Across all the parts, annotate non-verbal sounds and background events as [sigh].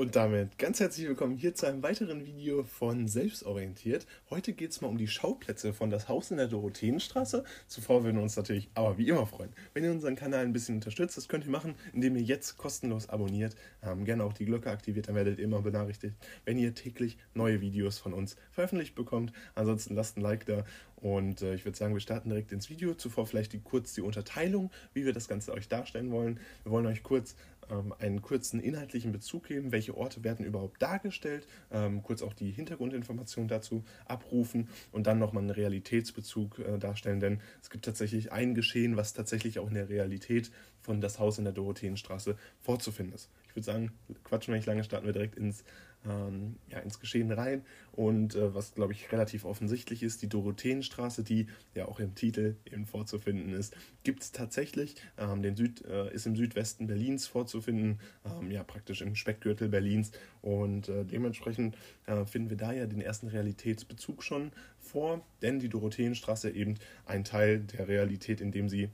Und damit ganz herzlich willkommen hier zu einem weiteren Video von Selbstorientiert. Heute geht es mal um die Schauplätze von das Haus in der Dorotheenstraße. Zuvor würden wir uns natürlich aber wie immer freuen, wenn ihr unseren Kanal ein bisschen unterstützt. Das könnt ihr machen, indem ihr jetzt kostenlos abonniert, ähm, gerne auch die Glocke aktiviert, dann werdet ihr immer benachrichtigt, wenn ihr täglich neue Videos von uns veröffentlicht bekommt. Ansonsten lasst ein Like da und äh, ich würde sagen, wir starten direkt ins Video. Zuvor vielleicht die, kurz die Unterteilung, wie wir das Ganze euch darstellen wollen. Wir wollen euch kurz ähm, einen kurzen inhaltlichen Bezug geben, welche Orte werden überhaupt dargestellt, ähm, kurz auch die Hintergrundinformationen dazu abrufen und dann nochmal einen Realitätsbezug äh, darstellen, denn es gibt tatsächlich ein Geschehen, was tatsächlich auch in der Realität von das Haus in der Dorotheenstraße vorzufinden ist. Ich würde sagen, quatschen wir nicht lange, starten wir direkt ins ähm, ja, ins Geschehen rein. Und äh, was, glaube ich, relativ offensichtlich ist, die Dorotheenstraße, die ja auch im Titel eben vorzufinden ist, gibt es tatsächlich. Ähm, den Süd, äh, ist im Südwesten Berlins vorzufinden, ähm, ja praktisch im Speckgürtel Berlins. Und äh, dementsprechend äh, finden wir da ja den ersten Realitätsbezug schon vor, denn die Dorotheenstraße eben ein Teil der Realität, in dem sie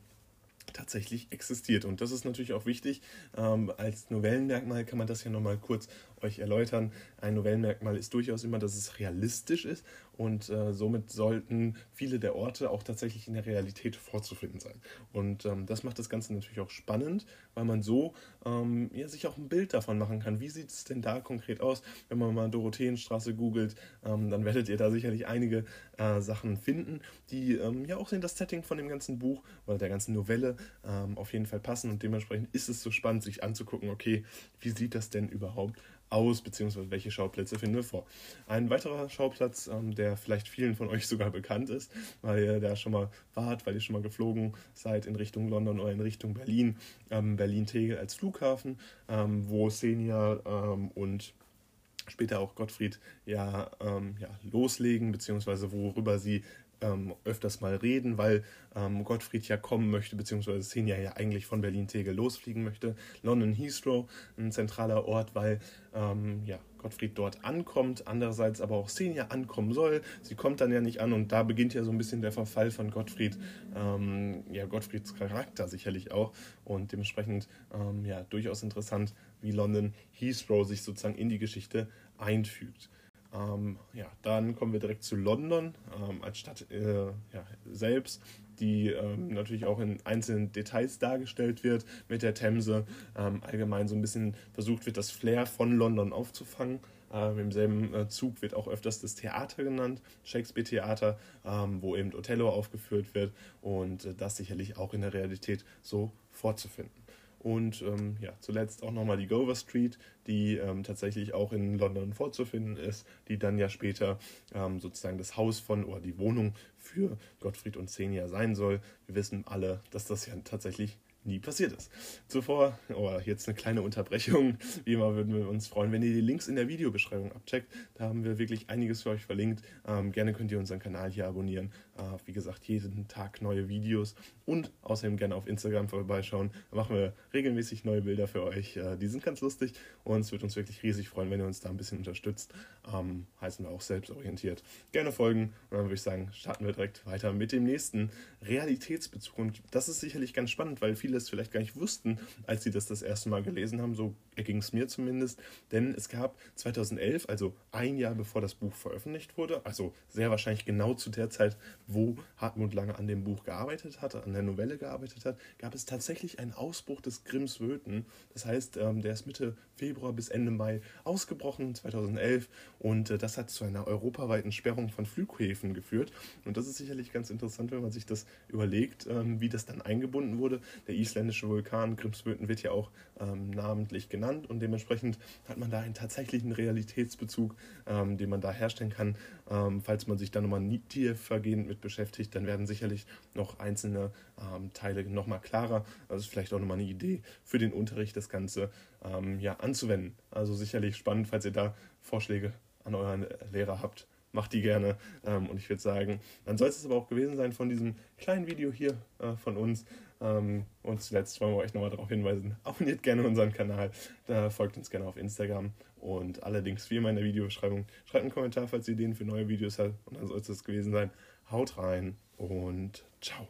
tatsächlich existiert. Und das ist natürlich auch wichtig. Ähm, als Novellenmerkmal kann man das ja nochmal kurz euch erläutern. Ein Novellenmerkmal ist durchaus immer, dass es realistisch ist und äh, somit sollten viele der Orte auch tatsächlich in der Realität vorzufinden sein. Und ähm, das macht das Ganze natürlich auch spannend, weil man so ähm, ja, sich auch ein Bild davon machen kann. Wie sieht es denn da konkret aus? Wenn man mal Dorotheenstraße googelt, ähm, dann werdet ihr da sicherlich einige äh, Sachen finden, die ähm, ja auch in das Setting von dem ganzen Buch oder der ganzen Novelle ähm, auf jeden Fall passen. Und dementsprechend ist es so spannend, sich anzugucken, okay, wie sieht das denn überhaupt aus, beziehungsweise welche Schauplätze finden wir vor. Ein weiterer Schauplatz, ähm, der vielleicht vielen von euch [laughs] sogar bekannt ist, weil ihr da schon mal wart, weil ihr schon mal geflogen seid in Richtung London oder in Richtung Berlin, ähm, Berlin-Tegel als Flughafen, ähm, wo Senior ähm, und später auch Gottfried ja, ähm, ja loslegen, beziehungsweise worüber sie ähm, öfters mal reden, weil ähm, Gottfried ja kommen möchte, beziehungsweise Senja ja eigentlich von Berlin-Tegel losfliegen möchte. London Heathrow, ein zentraler Ort, weil ähm, ja, Gottfried dort ankommt, andererseits aber auch Senja ankommen soll. Sie kommt dann ja nicht an und da beginnt ja so ein bisschen der Verfall von Gottfried, ähm, ja, Gottfrieds Charakter sicherlich auch und dementsprechend ähm, ja, durchaus interessant, wie London Heathrow sich sozusagen in die Geschichte einfügt. Ähm, ja, dann kommen wir direkt zu London ähm, als Stadt äh, ja, selbst, die ähm, natürlich auch in einzelnen Details dargestellt wird mit der Themse. Ähm, allgemein so ein bisschen versucht wird, das Flair von London aufzufangen. Ähm, Im selben äh, Zug wird auch öfters das Theater genannt, Shakespeare-Theater, ähm, wo eben Othello aufgeführt wird und äh, das sicherlich auch in der Realität so vorzufinden. Und ähm, ja, zuletzt auch nochmal die Gover Street, die ähm, tatsächlich auch in London vorzufinden ist, die dann ja später ähm, sozusagen das Haus von oder die Wohnung für Gottfried und Xenia sein soll. Wir wissen alle, dass das ja tatsächlich nie passiert ist. Zuvor, oh, jetzt eine kleine Unterbrechung. Wie immer würden wir uns freuen, wenn ihr die Links in der Videobeschreibung abcheckt. Da haben wir wirklich einiges für euch verlinkt. Ähm, gerne könnt ihr unseren Kanal hier abonnieren. Äh, wie gesagt, jeden Tag neue Videos und außerdem gerne auf Instagram vorbeischauen. Da machen wir regelmäßig neue Bilder für euch. Äh, die sind ganz lustig und es würde uns wirklich riesig freuen, wenn ihr uns da ein bisschen unterstützt. Ähm, heißen wir auch selbstorientiert. Gerne folgen und dann würde ich sagen, starten wir direkt weiter mit dem nächsten Realitätsbezug. Und das ist sicherlich ganz spannend, weil viele es vielleicht gar nicht wussten, als sie das das erste Mal gelesen haben. So erging es mir zumindest. Denn es gab 2011, also ein Jahr bevor das Buch veröffentlicht wurde, also sehr wahrscheinlich genau zu der Zeit, wo Hartmut Lange an dem Buch gearbeitet hatte, an der Novelle gearbeitet hat, gab es tatsächlich einen Ausbruch des Grimms Wöten. Das heißt, ähm, der ist Mitte Februar bis Ende Mai ausgebrochen, 2011. Und äh, das hat zu einer europaweiten Sperrung von Flughäfen geführt. Und das ist sicherlich ganz interessant, wenn man sich das überlegt, ähm, wie das dann eingebunden wurde. Der isländische Vulkan Grimsvötn wird ja auch ähm, namentlich genannt und dementsprechend hat man da einen tatsächlichen Realitätsbezug, ähm, den man da herstellen kann. Ähm, falls man sich da nochmal tiefergehend mit beschäftigt, dann werden sicherlich noch einzelne ähm, Teile nochmal klarer. Ist vielleicht auch nochmal eine Idee für den Unterricht, das Ganze ähm, ja, anzuwenden. Also sicherlich spannend, falls ihr da Vorschläge an euren Lehrer habt macht die gerne. Und ich würde sagen, dann soll es aber auch gewesen sein von diesem kleinen Video hier äh, von uns. Ähm, und zuletzt wollen wir euch nochmal darauf hinweisen, [laughs] abonniert gerne unseren Kanal, da folgt uns gerne auf Instagram und allerdings wie immer in der Videobeschreibung, schreibt einen Kommentar, falls ihr Ideen für neue Videos habt und dann soll es das gewesen sein. Haut rein und ciao.